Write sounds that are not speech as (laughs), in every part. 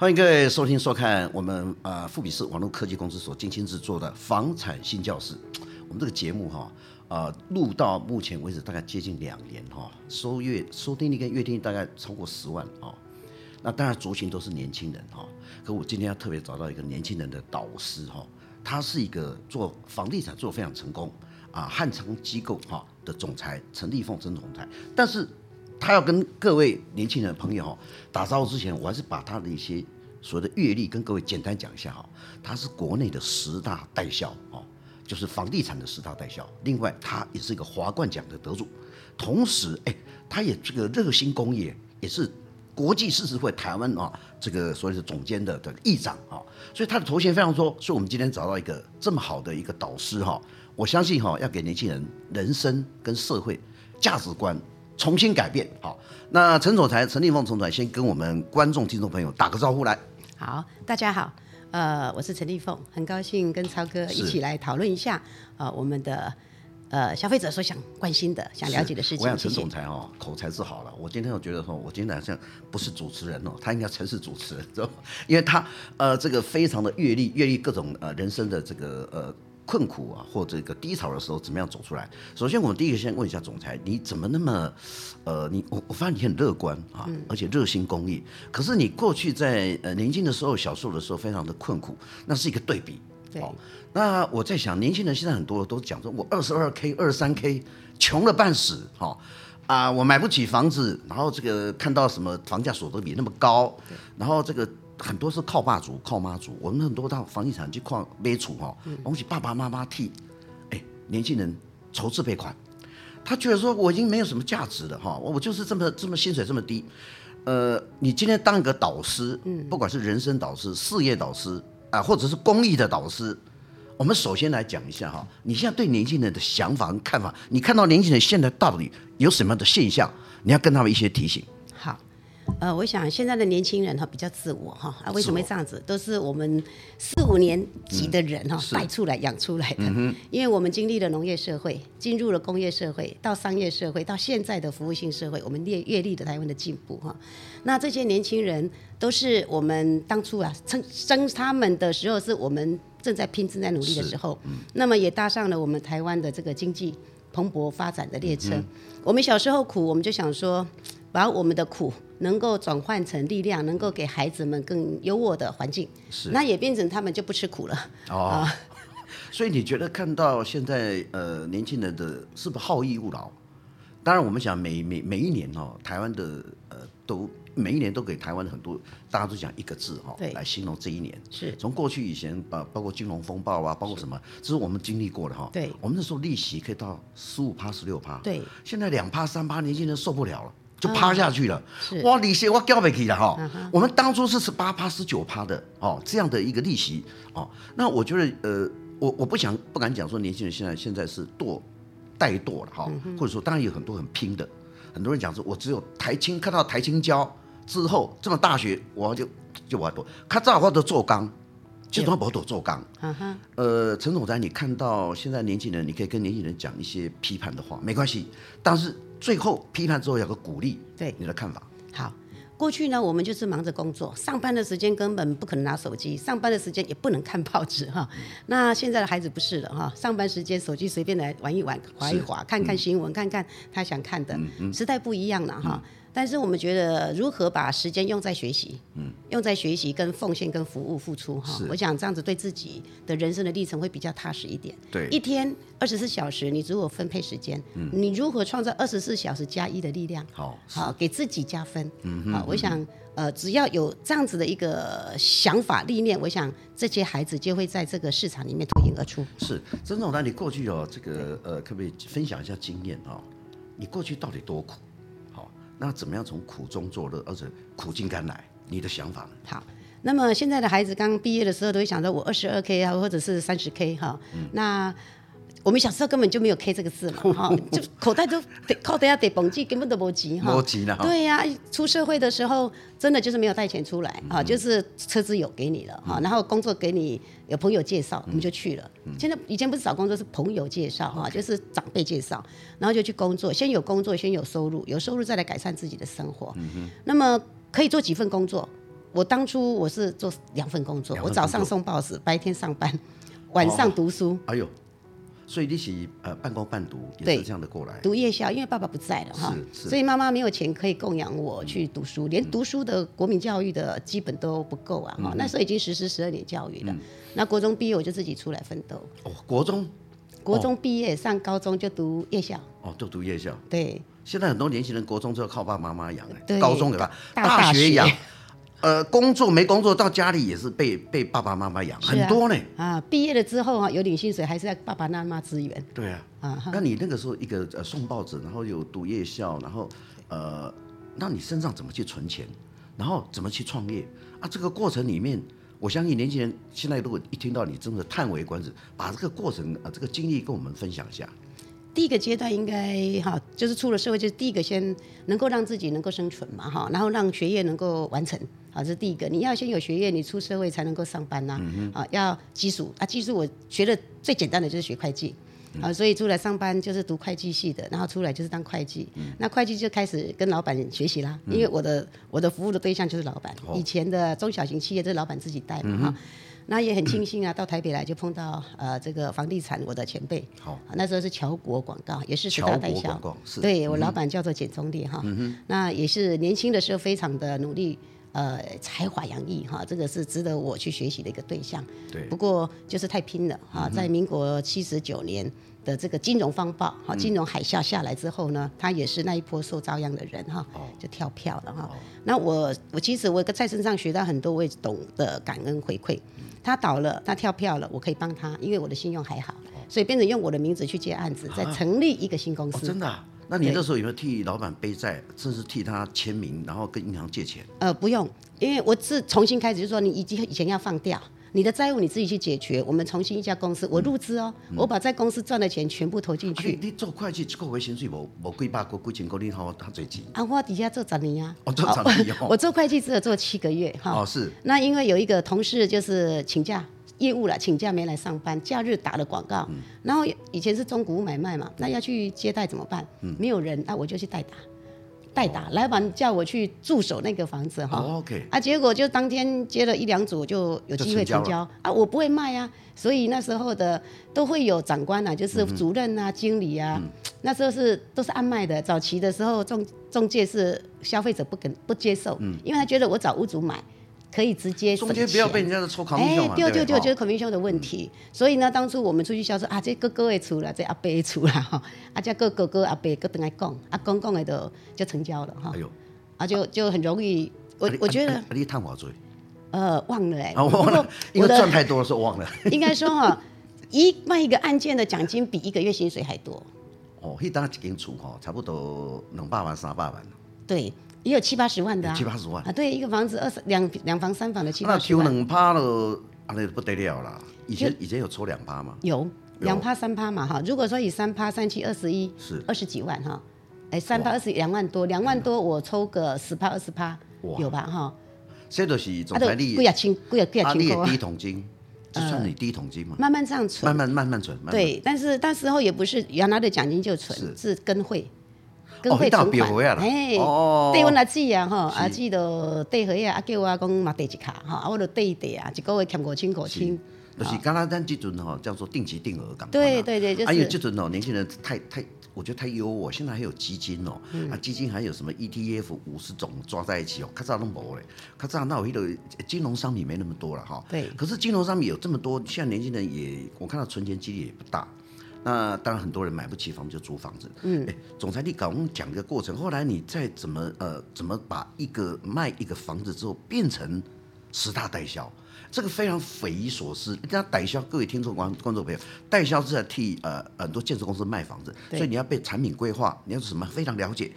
欢迎各位收听收看我们呃富比士网络科技公司所精心制作的房产新教室。我们这个节目哈，呃，录到目前为止大概接近两年哈，收月收听率跟月听率大概超过十万啊。那当然族群都是年轻人哈，可我今天要特别找到一个年轻人的导师哈，他是一个做房地产做得非常成功啊，汉昌机构哈的总裁陈立凤陈总裁，但是。他要跟各位年轻人朋友哈打招呼之前，我还是把他的一些所谓的阅历跟各位简单讲一下哈。他是国内的十大代销哦，就是房地产的十大代销。另外，他也是一个华冠奖的得主，同时哎，他也这个热心公益，也是国际狮子会台湾啊这个所谓的总监的的议长啊。所以他的头衔非常多。所以我们今天找到一个这么好的一个导师哈，我相信哈要给年轻人人生跟社会价值观。重新改变，好，那陈总裁陈立凤总裁先跟我们观众听众朋友打个招呼来。好，大家好，呃，我是陈立凤，很高兴跟超哥一起来讨论一下，呃，我们的呃消费者所想关心的、想了解的事情。我想陈总裁哦，口才是好了。我今天我觉得说，我今天好像不是主持人哦，他应该才是主持人，知道吗？因为他呃这个非常的阅历，阅历各种呃人生的这个呃。困苦啊，或这个低潮的时候，怎么样走出来？首先，我们第一个先问一下总裁，你怎么那么，呃，你我我发现你很乐观啊，而且热心公益。可是你过去在呃年轻的时候、小时候的时候，非常的困苦，那是一个对比。对。那我在想，年轻人现在很多都讲说，我二十二 K、二十三 K，穷了半死，哈啊，我买不起房子，然后这个看到什么房价所得比那么高，然后这个。很多是靠爸族、靠妈族，我们很多到房地产去靠买厝哈，东西爸爸妈妈替，哎，年轻人筹自备款，他觉得说我已经没有什么价值了哈，我就是这么这么薪水这么低，呃，你今天当一个导师，不管是人生导师、事业导师啊，或者是公益的导师，我们首先来讲一下哈，你现在对年轻人的想法跟看法，你看到年轻人现在到底有什么样的现象，你要跟他们一些提醒。好。呃，我想现在的年轻人哈比较自我哈啊，为什么会这样子？都是我们四五年级的人哈带出来养出来的。因为我们经历了农业社会，进入了工业社会，到商业社会，到现在的服务性社会，我们阅阅历的台湾的进步哈。那这些年轻人都是我们当初啊生生他们的时候，是我们正在拼、正在努力的时候。那么也搭上了我们台湾的这个经济蓬勃发展的列车。我们小时候苦，我们就想说。把我们的苦能够转换成力量，能够给孩子们更优渥的环境，是那也变成他们就不吃苦了。哦，呃、(laughs) 所以你觉得看到现在呃年轻人的是不是好逸恶劳？当然，我们想每每每一年哦，台湾的呃都每一年都给台湾很多，大家都讲一个字哈，对来形容这一年。是从过去以前呃包括金融风暴啊，包括什么，这是我们经历过的哈。对，我们那时候利息可以到十五趴、十六趴。对，现在两趴、三趴，年轻人受不了了。就趴下去了，嗯、哇！利息我交不起了哈。嗯、我们当初是十八趴、十九趴的哦，这样的一个利息哦。那我觉得呃，我我不想不敢讲说年轻人现在现在是惰怠惰了哈，嗯、或者说当然有很多很拼的，很多人讲说我只有台青看到台青交之后，这么大学我就就我要多，他这我都做工，就他不都做工。嗯、哼呃，陈总裁，你看到现在年轻人，你可以跟年轻人讲一些批判的话，没关系，但是。最后批判之后有个鼓励，对。你的看法。好，过去呢，我们就是忙着工作，上班的时间根本不可能拿手机，上班的时间也不能看报纸哈。那现在的孩子不是了哈，上班时间手机随便来玩一玩，划一划，看看新闻，嗯、看看他想看的，嗯嗯、时代不一样了哈。嗯但是我们觉得，如何把时间用在学习，嗯，用在学习跟奉献跟服务付出哈，我想这样子对自己的人生的历程会比较踏实一点。对，一天二十四小时，你如果分配时间？嗯，你如何创造二十四小时加一的力量？好，好，给自己加分。嗯哼，好，我想，呃，只要有这样子的一个想法历练，我想这些孩子就会在这个市场里面脱颖而出。是，曾总，那你过去哦，这个呃，可不可以分享一下经验啊？你过去到底多苦？那怎么样从苦中作乐，而且苦尽甘来？你的想法呢？好，那么现在的孩子刚毕业的时候，都会想着我二十二 K 啊，或者是三十 K 哈。嗯、那我们小时候根本就没有 K 这个字嘛，(laughs) 哈，就口袋都得靠得要得绷记，根本都没急哈。没急了。对呀、啊，出社会的时候，真的就是没有带钱出来，哈、嗯，就是车子有给你了，哈，嗯、然后工作给你有朋友介绍，我们就去了。嗯、现在以前不是找工作是朋友介绍哈，嗯、就是长辈介绍，然后就去工作，先有工作，先有收入，有收入再来改善自己的生活。那么可以做几份工作，我当初我是做两份工作，两份工作我早上送报纸，白天上班，晚上读书。哦、哎呦，所以你是呃半工半读，也是这样的过来。读夜校，因为爸爸不在了哈，所以妈妈没有钱可以供养我去读书，嗯、连读书的国民教育的基本都不够啊那时候已经实施十二年教育了，嗯、那国中毕业我就自己出来奋斗。哦，国中，国中毕业、哦、上高中就读夜校。哦，就读夜校。对。现在很多年轻人国中就要靠爸爸妈妈养，对高中给他大学养。呃，工作没工作到家里也是被被爸爸妈妈养，啊、很多呢。啊，毕业了之后啊，有点薪水还是要爸爸妈妈支援。对啊，啊，那你那个时候一个呃送报纸，然后有读夜校，然后呃，那你身上怎么去存钱，然后怎么去创业啊？这个过程里面，我相信年轻人现在如果一听到你真的叹为观止，把这个过程啊、呃、这个经历跟我们分享一下。第一个阶段应该哈，就是出了社会，就是第一个先能够让自己能够生存嘛哈，然后让学业能够完成，好，这是第一个。你要先有学业，你出社会才能够上班呐，啊，要基础。啊，基础我学的最简单的就是学会计，啊，所以出来上班就是读会计系的，然后出来就是当会计，嗯、那会计就开始跟老板学习啦，因为我的我的服务的对象就是老板，以前的中小型企业都是老板自己带嘛哈。嗯那也很庆幸啊，到台北来就碰到呃这个房地产我的前辈，好，那时候是侨国广告，也是十大代销，对我老板叫做简中烈哈，那也是年轻的时候非常的努力，呃才华洋溢哈，这个是值得我去学习的一个对象。对，不过就是太拼了哈，在民国七十九年的这个金融风暴哈，金融海啸下来之后呢，他也是那一波受遭殃的人哈，就跳票了哈。那我我其实我在身上学到很多，我也懂得感恩回馈。他倒了，他跳票了，我可以帮他，因为我的信用还好，所以变成用我的名字去接案子，再成立一个新公司。真的、啊？那你那时候有没有替老板背债，甚至替他签名，然后跟银行借钱？呃，不用，因为我是重新开始，就是说你以前以前要放掉。你的债务你自己去解决，我们重新一家公司，我入资哦，嗯、我把在公司赚的钱全部投进去。啊、你，你做会计，一个月薪水无无几百个几千个，你好他最紧。啊，我底下做十年啊。哦，做十年、哦、(laughs) 我做会计只有做七个月哈。哦，是。那因为有一个同事就是请假业务了，请假没来上班，假日打了广告，嗯、然后以前是中古屋买卖嘛，那要去接待怎么办？嗯、没有人，那我就去代打。代打，老板叫我去驻守那个房子哈，oh. 啊，结果就当天接了一两组就有机会成交，啊，我不会卖啊，所以那时候的都会有长官啊，就是主任啊、嗯、经理啊，嗯、那时候是都是按卖的，早期的时候中中介是消费者不肯不接受，嗯、因为他觉得我找屋主买。可以直接中间不要被人家的抽 commission 哎，对对对，就是 commission 的问题。所以呢，当初我们出去销售啊，这哥哥也出了，这阿伯也出了哈，啊，这个哥哥阿伯各等来讲，啊，讲讲的就就成交了哈。哎呦，啊，就就很容易。我我觉得你贪我罪，呃，忘了哎，忘了，因为赚太多的时候忘了。(laughs) 应该说哈，一卖一个案件的奖金比一个月薪水还多。哦，一当一间厝哈，差不多两百万三百万。对。也有七八十万的啊，七八十万啊，对，一个房子二十两两房三房的七八十万。那抽两趴了，啊，那不得了了。以前以前有抽两趴吗？有两趴三趴嘛哈。如果说以三趴三七二十一，是二十几万哈。哎，三趴二十两万多，两万多我抽个十趴二十趴，有吧哈？这都是总裁利，贵啊轻贵啊贵啊轻第一桶金，就算你第一桶金嘛？慢慢这样存，慢慢慢慢存。对，但是那时候也不是原来的奖金就存，是跟会。跟会存款，哎，对阮阿姊啊，吼，阿姊都对回啊，啊叫我讲嘛，递一卡，哈，啊，我就递一递啊，一个月欠五千五千，就是刚刚咱这阵吼叫做定期定额感，对对对，就是。还有这阵哦，年轻人太太，我觉得太优渥，现在还有基金哦，啊，基金还有什么 ETF 五十种抓在一起哦，较早拢无嘞，较早那有迄个金融商品没那么多了哈，对。可是金融商品有这么多，现在年轻人也，我看到存钱几率也不大。那当然，很多人买不起房就租房子。嗯，哎，总裁，你刚刚讲一个过程，后来你再怎么呃，怎么把一个卖一个房子之后变成十大代销，这个非常匪夷所思。人家代销，各位听众观观众朋友，代销是在替呃很多建设公司卖房子，所以你要被产品规划，你要什么非常了解。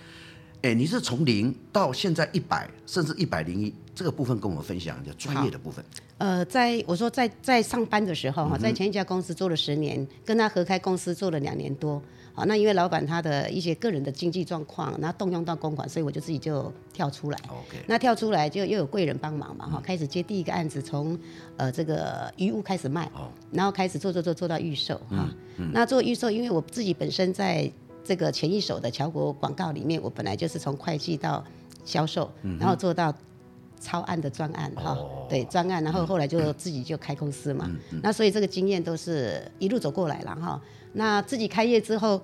哎，你是从零到现在一百，甚至一百零一，这个部分跟我们分享一下专业的部分。呃，在我说在在上班的时候哈，在前一家公司做了十年，跟他合开公司做了两年多。好，那因为老板他的一些个人的经济状况，然后动用到公款，所以我就自己就跳出来。OK。那跳出来就又有贵人帮忙嘛哈，开始接第一个案子，从呃这个鱼屋开始卖，然后开始做做做做到预售哈。那做预售，因为我自己本身在。这个前一手的侨国广告里面，我本来就是从会计到销售，然后做到超案的专案哈，哦、对专案，然后后来就自己就开公司嘛。嗯嗯、那所以这个经验都是一路走过来了哈。那自己开业之后，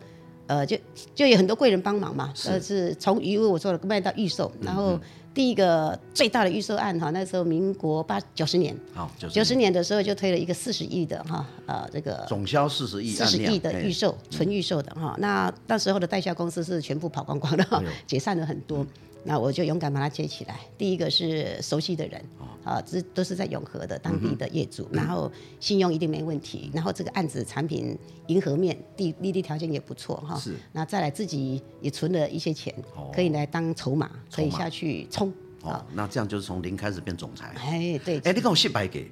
呃，就就有很多贵人帮忙嘛，呃，是从鱼屋我做了卖到预售，然后。第一个最大的预售案哈，那时候民国八九十年，好九十年的时候就推了一个四十亿的哈，呃这个总销四十亿，四十亿的预售，纯预售的哈。那那时候的代销公司是全部跑光光的哈，解散了很多。那我就勇敢把它接起来。第一个是熟悉的人，啊，这都是在永和的当地的业主，然后信用一定没问题，然后这个案子产品迎合面地利率条件也不错哈。是。那再来自己也存了一些钱，可以来当筹码，可以下去冲。哦，那这样就是从零开始变总裁。哎，对。哎，你跟我失败给，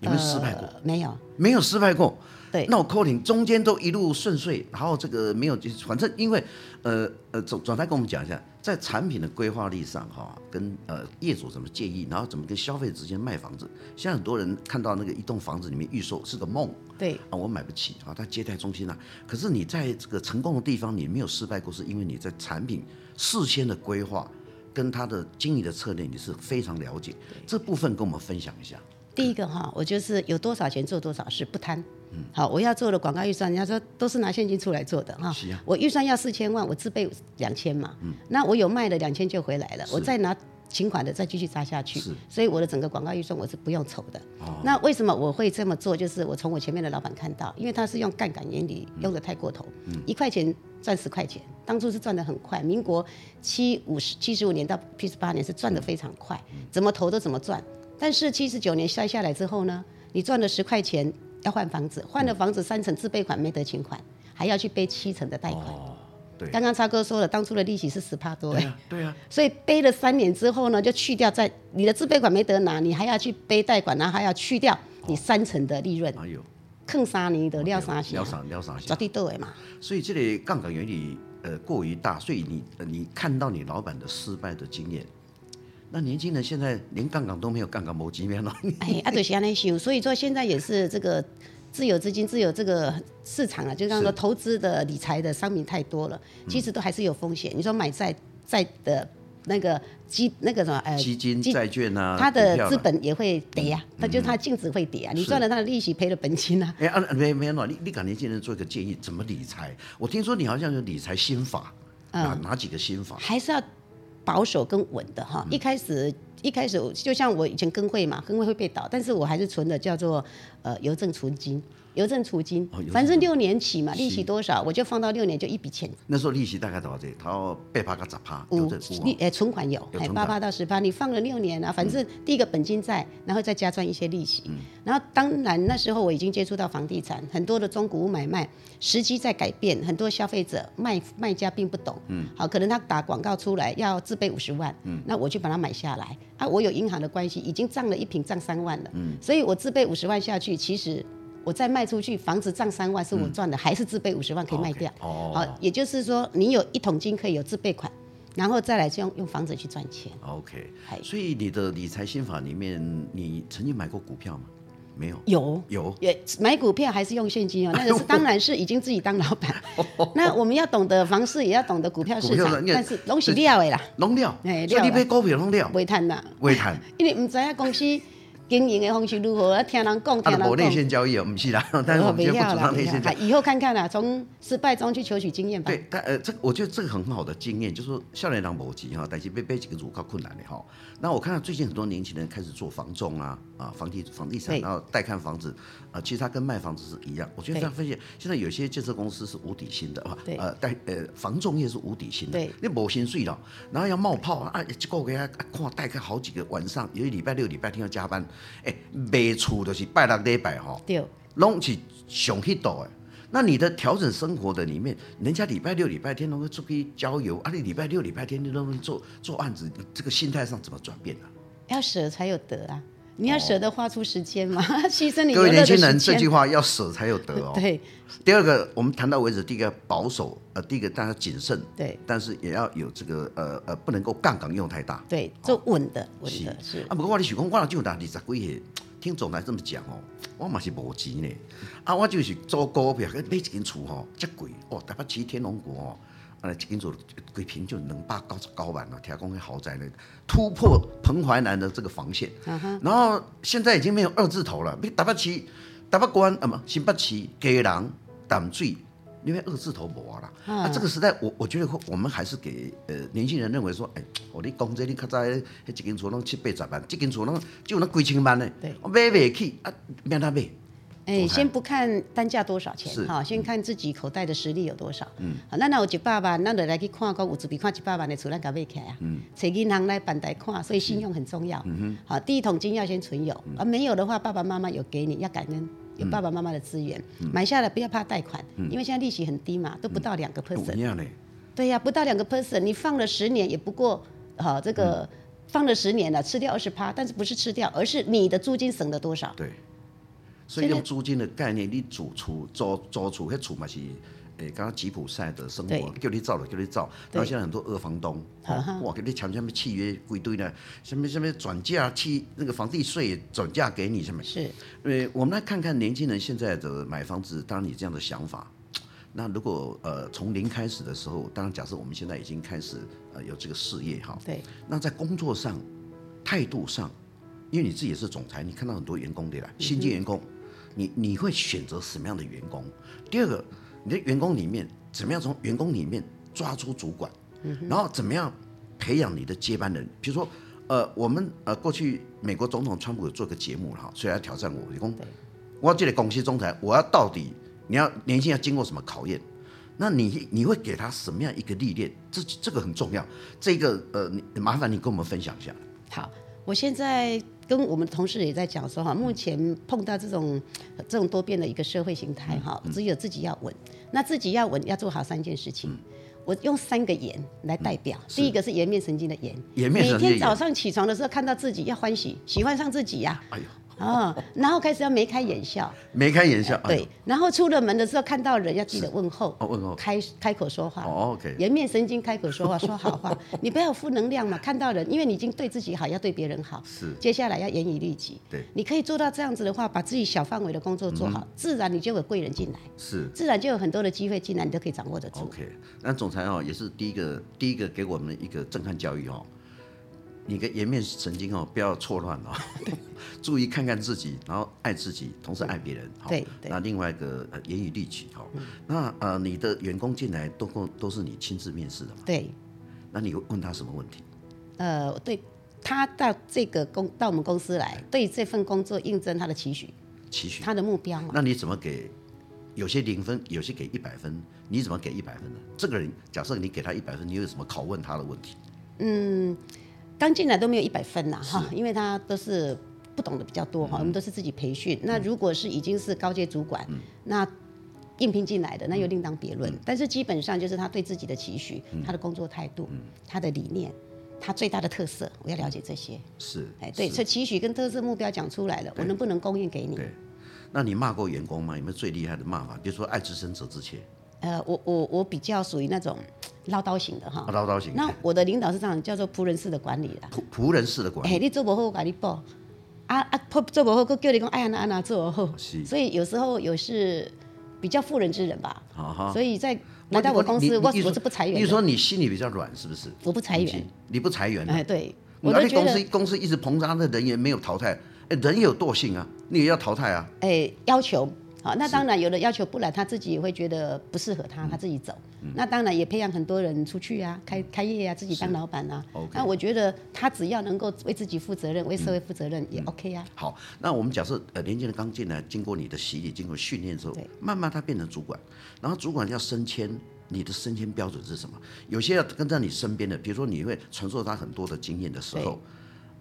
有没有失败过？没有，没有失败过。对，那我扣你中间都一路顺遂，然后这个没有，反正因为，呃呃总总裁跟我们讲一下，在产品的规划力上哈，跟呃业主怎么建议，然后怎么跟消费者之间卖房子。现在很多人看到那个一栋房子里面预售是个梦，对啊，我买不起啊，他接待中心啊，可是你在这个成功的地方，你没有失败过，是因为你在产品事先的规划跟他的经营的策略，你是非常了解。这部分跟我们分享一下。第一个哈，我就是有多少钱做多少事，不贪。嗯，好，我要做的广告预算，人家说都是拿现金出来做的哈。是啊。我预算要四千万，我自备两千嘛。嗯。那我有卖的两千就回来了，我再拿请款的再继续砸下去。是。所以我的整个广告预算我是不用愁的。哦。那为什么我会这么做？就是我从我前面的老板看到，因为他是用杠杆原理用的太过头。嗯。一块钱赚十块钱，当初是赚的很快。民国七五十七十五年到七十八年是赚的非常快，怎么投都怎么赚。但是七十九年摔下来之后呢，你赚了十块钱要换房子，换了房子三成自备款没得请款，还要去背七成的贷款。哦，对。刚刚超哥说了，当初的利息是十趴多。哎啊，对啊。(laughs) 所以背了三年之后呢，就去掉在你的自备款没得拿，你还要去背贷款，然后还要去掉你三成的利润。还有。坑杀你的料三千。料三料三千。绝对对嘛。所以这里杠杆原理呃过于大，所以你你看到你老板的失败的经验。那年轻人现在连杠杆都没有，杠杆某几面了。哎，啊，对是安尼想，所以说现在也是这个自有资金、自有这个市场啊，就刚刚说投资的、理财的商品太多了，其实都还是有风险。你说买债债的那个基那个什么呃基金、债券啊，它的资本也会跌啊，它就是它净值会跌啊。你赚了它的利息，赔了本金啊。哎啊，没没有，你你给年轻人做一个建议，怎么理财？我听说你好像有理财心法，哪哪几个心法？还是要。保守跟稳的哈，一开始一开始就像我以前跟会嘛，跟会会被倒，但是我还是存的叫做呃邮政存金。邮政储金，反正六年起嘛，利息多少我就放到六年，就一笔钱。那时候利息大概多少钱？它八趴到十趴。五利诶，存款有，哎，八趴到十趴。你放了六年啊，反正第一个本金在，然后再加赚一些利息。然后当然那时候我已经接触到房地产，很多的中古屋买卖时机在改变，很多消费者卖卖家并不懂。嗯。好，可能他打广告出来要自备五十万，嗯，那我就把它买下来。啊，我有银行的关系，已经涨了一平涨三万了。嗯。所以我自备五十万下去，其实。我再卖出去，房子涨三万是我赚的，嗯、还是自备五十万可以卖掉。哦，好，也就是说，你有一桶金可以有自备款，然后再来就用用房子去赚钱。OK，所以你的理财心法里面，你曾经买过股票吗？没有。有有，也买股票还是用现金哦？那个是当然是已经自己当老板。那我们要懂得房市，也要懂得股票市场，但是东西料的啦，弄料。哎，所以你买股票弄料。未谈呐，微谈。(laughs) 因为唔知影公司。经营的方式如何？听人讲，听人讲。啊，内线交易哦，不是啦，(laughs) 但是我们就不主张内线交易。以后看看啦，从失败中去求取经验吧。对，但呃，这我觉得这个很好的经验，就是说，少年郎搏击哈，但是被被几个主靠困难的哈。那我看到最近很多年轻人开始做房仲啊，啊，房地房地产，然后带看房子，啊，其实它跟卖房子是一样。我觉得这样分析，现在有些建设公司是无底薪的呃，带呃房仲业是无底薪的，对你没薪水了，然后要冒泡啊，一个月啊看带看好几个晚上，有一礼拜六礼拜天要加班，哎。卖出就是拜六礼拜哈，对，拢是上去多的。那你的调整生活的里面，人家礼拜六礼拜天能够出去郊游，啊，你礼拜六礼拜天你都能做做案子，这个心态上怎么转变呢？要舍才有得啊！你要舍得花出时间嘛，(laughs) 牺牲你各位年轻人，这句话要舍才有得哦。(laughs) 对。第二个，我们谈到为止，第一个保守，呃，第一个大家谨慎，对，但是也要有这个，呃呃，不能够杠杆用太大，对，做稳的，稳的是。啊，不过我你许工，我就打二十几岁。听总裁这么讲哦，我嘛是无钱呢，啊，我就是做股票，买一间厝吼，这贵哦，台北市天龙国哦，啊，一间厝规平就两百九十九万了，听讲那豪宅呢，突破彭淮南的这个防线。Uh. 然后现在已经没有二字头了，你台北市、台北关啊，不，新北市、基隆、淡水，因为二字头没了。Uh. 啊，这个时代，我我觉得我们还是给呃年轻人认为说，哎，我你讲这你较早迄一间厝拢七八十万，这间厝拢就那几千万呢，买不起啊，免他买。哎，先不看单价多少钱哈，先看自己口袋的实力有多少。嗯，好，那那我一百万，那就来去看，讲有准备看一百万的厝，咱甲买起来啊。嗯，找银行来办贷款，所以信用很重要。嗯。哼，好，第一桶金要先存有，而、嗯、没有的话，爸爸妈妈有给你，要感恩有爸爸妈妈的资源，嗯、买下来不要怕贷款，嗯、因为现在利息很低嘛，都不到两个 percent。嗯、对呀、啊，不到两个 percent，你放了十年也不过，好这个、嗯、放了十年了，吃掉二十趴，但是不是吃掉，而是你的租金省了多少？对。所以用租金的概念，你租厝租租厝，迄厝嘛是，诶，刚刚吉普赛的生活，对叫你造了，叫你造。然后现在很多二房东，对哇，给你签什么契约规堆呢？什么什么转嫁契，那个房地税转嫁给你什么？是。呃，我们来看看年轻人现在的买房子，当然你这样的想法，那如果呃从零开始的时候，当然假设我们现在已经开始呃有这个事业哈，对。那在工作上、态度上，因为你自己也是总裁，你看到很多员工对吧？新进员工。嗯你你会选择什么样的员工？第二个，你的员工里面怎么样从员工里面抓出主管？嗯、然后怎么样培养你的接班人？比如说，呃，我们呃过去美国总统川普有做个节目哈，所以来挑战我，员工对我要这里公司总裁，我要到底你要年轻要经过什么考验？那你你会给他什么样一个历练？这这个很重要。这个呃，你麻烦你跟我们分享一下。好，我现在。跟我们同事也在讲说哈，目前碰到这种这种多变的一个社会形态哈，只有自己要稳。那自己要稳，要做好三件事情。我用三个颜来代表，第一个是颜面神经的颜，每天早上起床的时候看到自己要欢喜，喜欢上自己呀。哎呦。啊、(laughs) 哦，然后开始要眉开眼笑，眉开眼笑，哎、对，然后出了门的时候看到人要记得问候，哦、问候，开开口说话，哦，OK，颜面神经开口说话，说好话，(laughs) 你不要负能量嘛，看到人，因为你已经对自己好，要对别人好，是，接下来要严以律己，对，你可以做到这样子的话，把自己小范围的工作做好，嗯、自然你就有贵人进来，是，自然就有很多的机会进来，你都可以掌握得住。OK，那总裁哦，也是第一个，第一个给我们一个震撼教育哦。你的颜面神经哦，不要错乱哦，(laughs) 注意看看自己，然后爱自己，同时爱别人。对，那另外一个呃，严以律己哈。那呃，你的员工进来都都是你亲自面试的嘛？对。那你问他什么问题？呃，对他到这个公到我们公司来，对这份工作应征他的期许，期许他的目标。那你怎么给？有些零分，有些给一百分，你怎么给一百分呢？这个人假设你给他一百分，你有什么拷问他的问题？嗯。刚进来都没有一百分呐，哈，因为他都是不懂的比较多哈，我们都是自己培训。那如果是已经是高阶主管，那应聘进来的那又另当别论。但是基本上就是他对自己的期许、他的工作态度、他的理念、他最大的特色，我要了解这些。是，哎，对，所以期许跟特色目标讲出来了，我能不能供应给你？对。那你骂过员工吗？有没有最厉害的骂法？比如说爱之深责之切。呃，我我我比较属于那种。唠叨型的哈，唠叨型。那我的领导是这样，叫做仆人式的管理啦。仆仆人式的管理。哎，你做不好，我给你报。啊啊，做不好，我叫你讲，哎呀，那那做好。是。所以有时候有是比较妇人之仁吧。好好。所以在来到我公司，我我是不裁员。你说你心里比较软，是不是？我不裁员。你不裁员？哎，对。我的公司公司一直膨胀的人员没有淘汰，哎，人有惰性啊，你也要淘汰啊。哎，要求。好，那当然有的要求不来，他自己也会觉得不适合他，他自己走。嗯、那当然也培养很多人出去啊，开开业啊，自己当老板啊。那我觉得他只要能够为自己负责任，为社会负责任也 OK 啊。好，那我们假设呃年轻人刚进来，经过你的洗礼，经过训练之后，对慢慢他变成主管，然后主管要升迁，你的升迁标准是什么？有些要跟在你身边的，比如说你会传授他很多的经验的时候，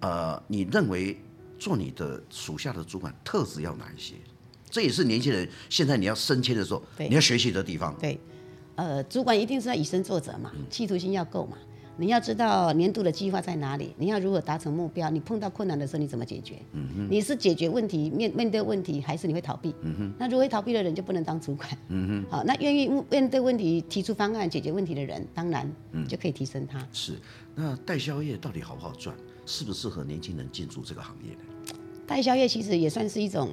呃，你认为做你的属下的主管特质要哪一些？这也是年轻人现在你要升迁的时候，你要学习的地方。对，呃，主管一定是要以身作则嘛，企图心要够嘛。你要知道年度的计划在哪里，你要如何达成目标，你碰到困难的时候你怎么解决？嗯哼，你是解决问题面面对问题，还是你会逃避？嗯哼，那如果会逃避的人就不能当主管。嗯哼，好，那愿意面对问题、提出方案、解决问题的人，当然就可以提升他。是，那代销业到底好不好赚？适不适合年轻人进驻这个行业呢？代销业其实也算是一种。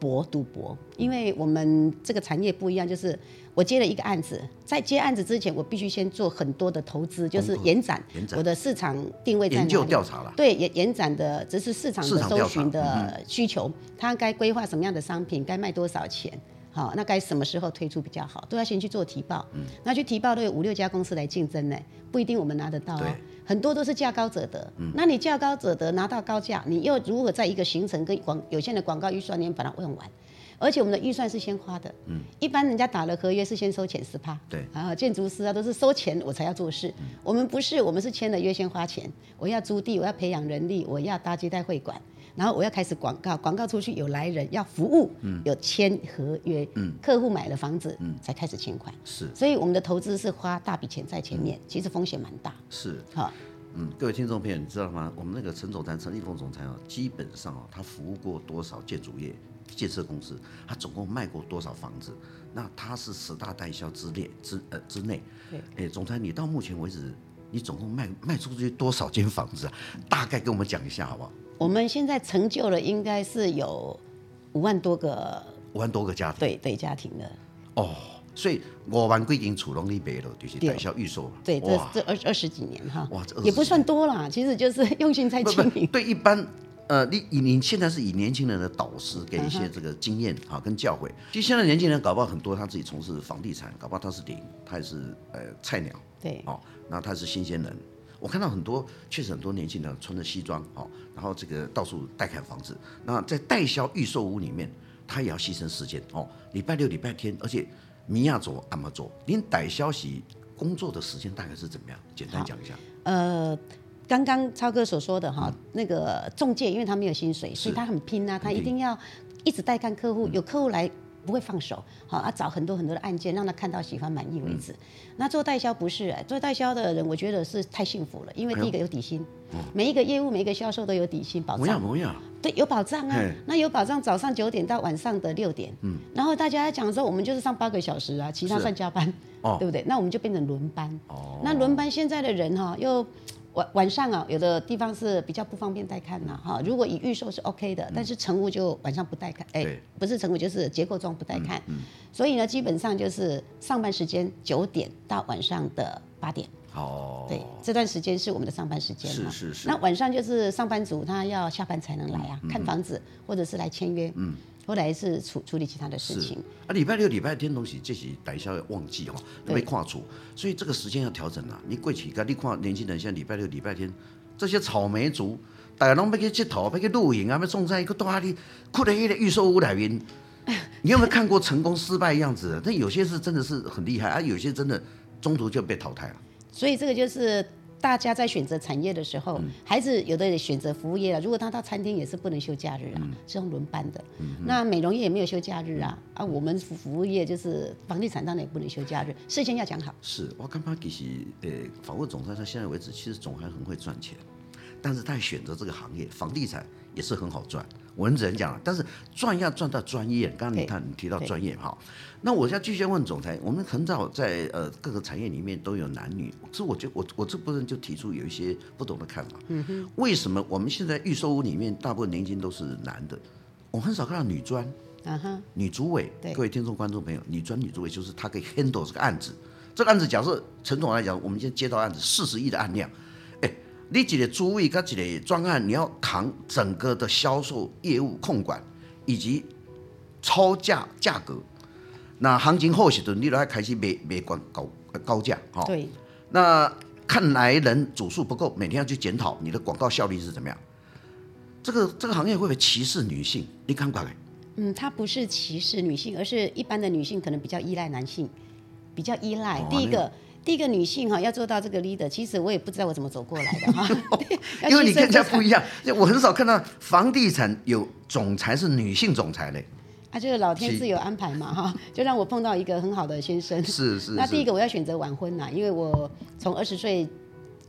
博赌博，因为我们这个产业不一样，就是我接了一个案子，在接案子之前，我必须先做很多的投资，就是延展我的市场定位在哪里，研究调查了，对，延延展的只是市场的搜寻的需求，它该规划什么样的商品，该卖多少钱。好，那该什么时候推出比较好？都要先去做提报。嗯，那去提报都有五六家公司来竞争呢，不一定我们拿得到啊。很多都是价高者得。嗯，那你价高者得拿到高价，你又如何在一个行程跟广有限的广告预算里面把它用完？而且我们的预算是先花的。嗯，一般人家打了合约是先收钱十趴。对，啊，建筑师啊都是收钱我才要做事。嗯，我们不是，我们是签了约先花钱。我要租地，我要培养人力，我要搭接待会馆。然后我要开始广告，广告出去有来人，要服务，嗯、有签合约，嗯、客户买了房子，嗯、才开始欠款。是，所以我们的投资是花大笔钱在前面，嗯、其实风险蛮大。是，好，嗯，各位听众朋友，你知道吗？我们那个陈总裁陈立峰总裁啊，基本上啊，他服务过多少建筑业、建设公司？他总共卖过多少房子？那他是十大代销之列之呃之内。对，哎，总裁，你到目前为止，你总共卖卖出去多少间房子啊？大概跟我们讲一下好不好？我们现在成就了，应该是有五万多个，五万多个家庭，对对家庭的。哦，所以五万几间厝拢你卖了，就是代销预售。对，这这二二十几年哈，哇，这也不算多啦，其实就是用心在经营。对一般，呃，你以你现在是以年轻人的导师给一些这个经验啊跟教诲。其实现在年轻人搞不好很多他自己从事房地产，搞不好他是零，他也是呃菜鸟。对，哦，那他是新鲜人。我看到很多，确实很多年轻人穿着西装，哦，然后这个到处带看房子。那在代销预售屋里面，他也要牺牲时间，哦，礼拜六、礼拜天，而且米亚做、阿妈做。您代销息工作的时间大概是怎么样？简单讲一下。呃，刚刚超哥所说的哈，嗯、那个中介，因为他没有薪水，所以他很拼啊，他一定要一直带看客户，嗯、有客户来。不会放手，好啊，找很多很多的案件，让他看到喜欢满意为止。嗯、那做代销不是、欸，做代销的人，我觉得是太幸福了，因为第一个有底薪，哎，每一个业务每一个销售都有底薪保障。不要对，有保障啊。那有保障，早上九点到晚上的六点。嗯。然后大家讲说，我们就是上八个小时啊，其他算加班，哦、对不对？那我们就变成轮班。哦。那轮班现在的人哈又。晚晚上啊，有的地方是比较不方便带看呐，哈。如果以预售是 OK 的，但是成屋就晚上不带看，哎，不是成屋就是结构状不带看。所以呢，基本上就是上班时间九点到晚上的八点。哦。对，这段时间是我们的上班时间。是是是。那晚上就是上班族他要下班才能来啊，看房子或者是来签约。嗯。后来是处处理其他的事情。啊，礼拜六、礼拜天东西这些代销要旺季哦，没跨出，所以这个时间要调整了。你过去，你看年轻人像礼拜六、礼拜天，这些草莓族，大家拢要去佚佗，要去露营啊，要种菜，去到哪里？哭在那个预售屋里面。(laughs) 你有没有看过成功失败样子？但有些是真的是很厉害啊，有些真的中途就被淘汰了。所以这个就是。大家在选择产业的时候，嗯、孩子有的选择服务业了。如果他到餐厅也是不能休假日啊，嗯、是用轮班的。嗯、那美容业也没有休假日啊。啊，我们服服务业就是房地产当然也不能休假日，事先要讲好。是我刚刚其实呃，访问总裁到现在为止，其实总还很会赚钱，但是他选择这个行业，房地产也是很好赚。我们只能讲，但是赚要赚到专业。刚刚你看，你提到专业哈，那我现在继续问总裁。我们很早在呃各个产业里面都有男女，所以我觉得我我这部分就提出有一些不同的看法。嗯哼，为什么我们现在预售屋里面大部分年轻都是男的？我很少看到女专，啊哈，女主委。对，各位听众观众朋友，女专女主委就是她可以 handle 这个案子。这个案子假设陈总来讲，我们现在接到案子四十亿的案量。你几个主位跟几个专案，你要扛整个的销售业务控管，以及超价价格。那行情好时阵，你都要开始卖卖广高高价哈。对。那看来人组数不够，每天要去检讨你的广告效率是怎么样。这个这个行业会不会歧视女性？你看过没？嗯，它不是歧视女性，而是一般的女性可能比较依赖男性，比较依赖。哦、第一个。第一个女性哈要做到这个 leader，其实我也不知道我怎么走过来的哈。(laughs) (laughs) 因为你跟人家不一样，我很少看到房地产有总裁是女性总裁嘞。啊，就是老天自有安排嘛哈，就让我碰到一个很好的先生。是是，是。那第一个我要选择晚婚呐，因为我从二十岁。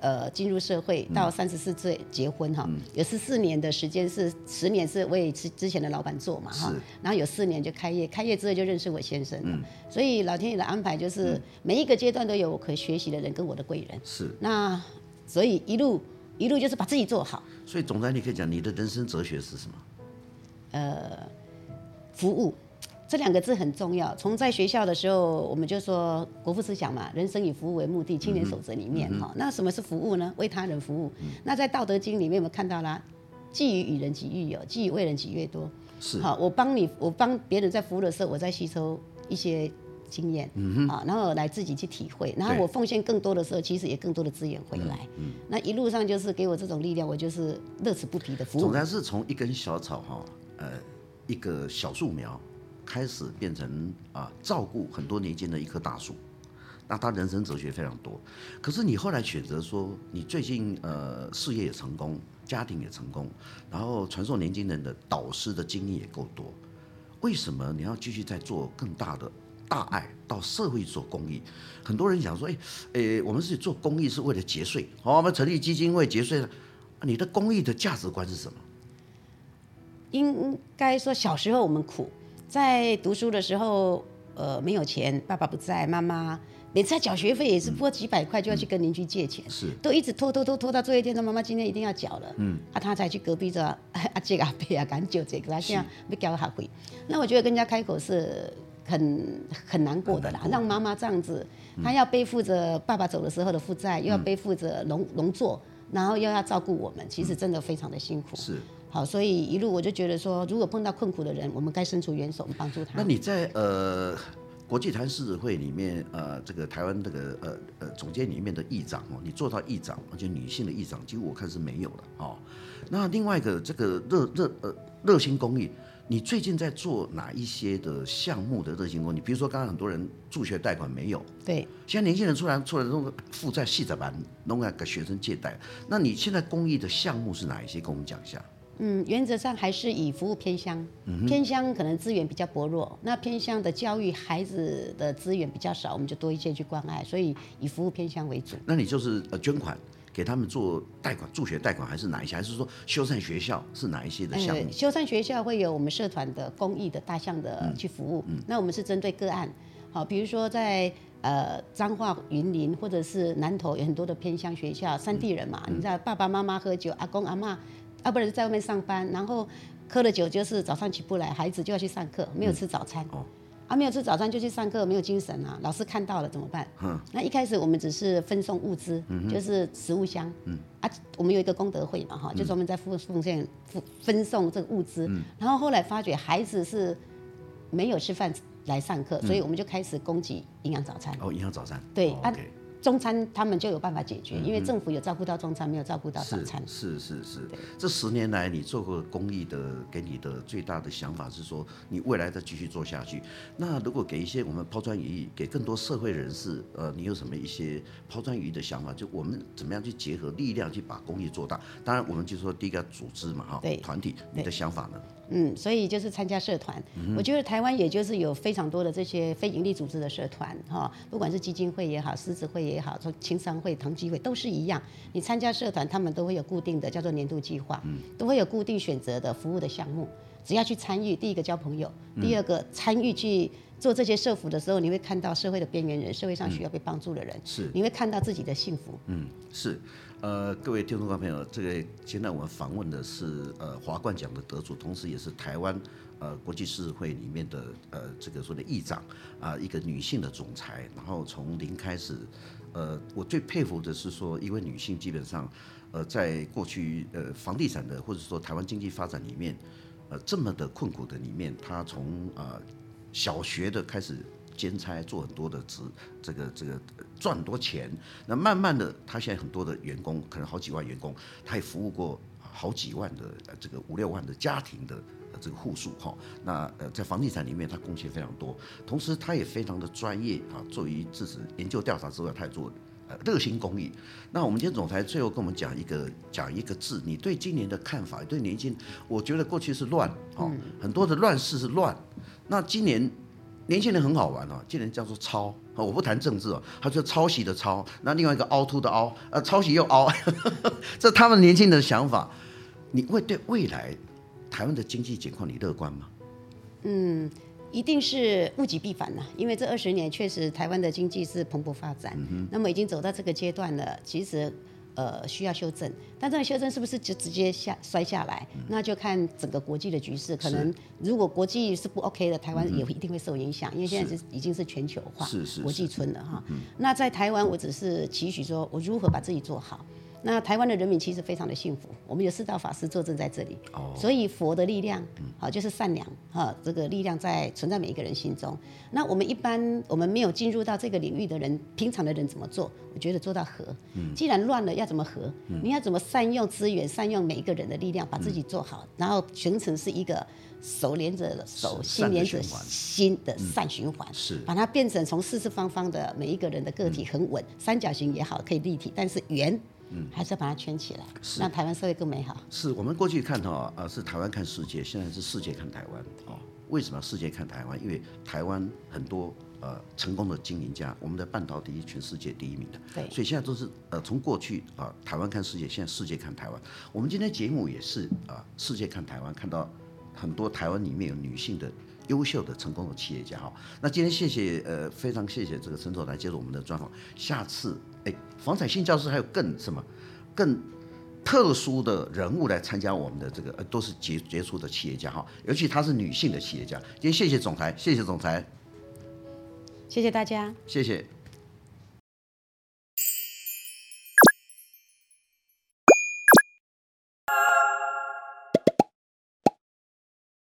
呃，进入社会到三十四岁结婚哈，嗯、有十四年的时间是十年是为之之前的老板做嘛哈，然后有四年就开业，开业之后就认识我先生，嗯、所以老天爷的安排就是每一个阶段都有我可学习的人跟我的贵人，是。那所以一路一路就是把自己做好。所以总裁，你可以讲你的人生哲学是什么？呃，服务这两个字很重要。从在学校的时候，我们就说国父思想嘛，人生以服务为目的，青年守则里面哈、嗯。那什么是服务呢？为他人服务。嗯、那在道德经里面有没有看到啦？既予与人，己愈有；既予为人，己越多。是。好，我帮你，我帮别人在服务的时候，我在吸收一些经验，嗯啊，然后来自己去体会。然后我奉献更多的时候，其实也更多的资源回来。那一路上就是给我这种力量，我就是乐此不疲的服务。总之是从一根小草哈，呃，一个小树苗。开始变成啊，照顾很多年轻的一棵大树，那他人生哲学非常多。可是你后来选择说，你最近呃事业也成功，家庭也成功，然后传授年轻人的导师的经历也够多，为什么你要继续在做更大的大爱到社会做公益？很多人想说，哎，诶，我们是做公益是为了节税，好，我们成立基金会节税了。你的公益的价值观是什么？应该说小时候我们苦。在读书的时候，呃，没有钱，爸爸不在，妈妈每次缴学费也是拨几百块，就要去跟邻居借钱，是、嗯，都一直拖拖拖拖到最后一天，说妈妈今天一定要缴了，嗯，啊，他才去隔壁说阿姐阿伯啊，赶紧缴这个，他现在没交学费，那我觉得跟人家开口是很很难过的啦，让妈妈这样子，她要背负着爸爸走的时候的负债，又要背负着农农作，然后又要照顾我们，其实真的非常的辛苦，是。好，所以一路我就觉得说，如果碰到困苦的人，我们该伸出援手帮助他。那你在呃国际台湾狮子会里面，呃，这个台湾这个呃呃总监里面的议长哦，你做到议长，而且女性的议长，几乎我看是没有了哦。那另外一个这个热热呃热心公益，你最近在做哪一些的项目的热心公益？比如说刚刚很多人助学贷款没有，对，现在年轻人出来出来弄个负债细着版，弄个给学生借贷。那你现在公益的项目是哪一些？跟我们讲一下。嗯，原则上还是以服务偏乡，偏乡可能资源比较薄弱，那偏乡的教育孩子的资源比较少，我们就多一些去关爱，所以以服务偏乡为主。那你就是呃捐款给他们做贷款助学贷款，还是哪一些？还是说修缮学校是哪一些的项目？修缮学校会有我们社团的公益的大项的去服务，嗯嗯、那我们是针对个案，好，比如说在呃彰化云林或者是南投有很多的偏乡学校，山地人嘛，嗯、你知道爸爸妈妈喝酒，阿公阿嬷。啊，不然在外面上班，然后喝了酒就是早上起不来，孩子就要去上课，没有吃早餐。嗯、哦，啊，没有吃早餐就去上课，没有精神啊，老师看到了怎么办？嗯，那一开始我们只是分送物资，嗯、就是食物箱。嗯，啊，我们有一个功德会嘛，哈，就专门在奉奉献、分送这个物资。嗯，然后后来发觉孩子是没有吃饭来上课，所以我们就开始供给营养早餐。哦，营养早餐。对，啊。Okay 中餐他们就有办法解决，因为政府有照顾到中餐，没有照顾到早餐。是是是，是。这十年来你做过公益的，给你的最大的想法是说，你未来再继续做下去。那如果给一些我们抛砖引玉，给更多社会人士，呃，你有什么一些抛砖引玉的想法？就我们怎么样去结合力量去把公益做大？当然，我们就说第一个组织嘛，哈，对，团体，你的想法呢？嗯，所以就是参加社团，嗯，我觉得台湾也就是有非常多的这些非营利组织的社团，哈，不管是基金会也好，狮子会也好，从青商会、同济会都是一样。你参加社团，他们都会有固定的叫做年度计划，嗯，都会有固定选择的服务的项目。只要去参与，第一个交朋友，第二个参与去做这些社福的时候，你会看到社会的边缘人，社会上需要被帮助的人，是，你会看到自己的幸福。嗯，是。呃，各位听众朋友，这个现在我们访问的是呃华冠奖的得主，同时也是台湾呃国际狮子会里面的呃这个说的议长啊、呃，一个女性的总裁。然后从零开始，呃，我最佩服的是说，一位女性基本上呃在过去呃房地产的或者说台湾经济发展里面，呃这么的困苦的里面，她从呃小学的开始。兼差做很多的职，这个这个赚很多钱。那慢慢的，他现在很多的员工，可能好几万员工，他也服务过好几万的这个五六万的家庭的这个户数哈。那呃，在房地产里面，他贡献非常多。同时，他也非常的专业啊。作为自己研究调查之外，他也做呃热心公益。那我们今天总裁最后跟我们讲一个讲一个字，你对今年的看法？对年轻，我觉得过去是乱哦，很多的乱世是乱。那今年。年轻人很好玩哦，今年叫做抄，我不谈政治哦，他说抄袭的抄，那另外一个凹凸的凹，呃，抄袭又凹，(laughs) 这他们年轻人的想法，你会对未来台湾的经济情况你乐观吗？嗯，一定是物极必反啊，因为这二十年确实台湾的经济是蓬勃发展，嗯，那么已经走到这个阶段了，其实。呃需要修正。但这个修正是不是就直接下摔下来？嗯、那就看整个国际的局势。可能如果国际是不 OK 的，台湾也一定会受影响，嗯、因为现在是已经是全球化、国际村了哈。那在台湾，我只是期许说，我如何把自己做好。那台湾的人民其实非常的幸福，我们有四道法师坐镇在这里，哦、所以佛的力量，好、嗯、就是善良哈，这个力量在存在每一个人心中。那我们一般我们没有进入到这个领域的人，平常的人怎么做？我觉得做到和。嗯、既然乱了，要怎么和？嗯、你要怎么善用资源，善用每一个人的力量，把自己做好，嗯、然后形成是一个手连着手，心连着心的善循环，是把它变成从四四方方的每一个人的个体很稳，嗯、三角形也好，可以立体，但是圆。嗯，还是要把它圈起来，是让台湾社会更美好。是我们过去看哈，呃，是台湾看世界，现在是世界看台湾哦。为什么世界看台湾？因为台湾很多呃成功的经营家，我们的半导体全世界第一名的，对，所以现在都是呃从过去啊、呃、台湾看世界，现在世界看台湾。我们今天节目也是啊、呃、世界看台湾，看到很多台湾里面有女性的优秀的成功的企业家哈。那今天谢谢呃非常谢谢这个陈总来接受我们的专访，下次。哎，房产新教师还有更什么，更特殊的人物来参加我们的这个，呃，都是杰杰出的企业家哈，尤其她是女性的企业家。今天谢谢总裁，谢谢总裁，谢谢大家，谢谢。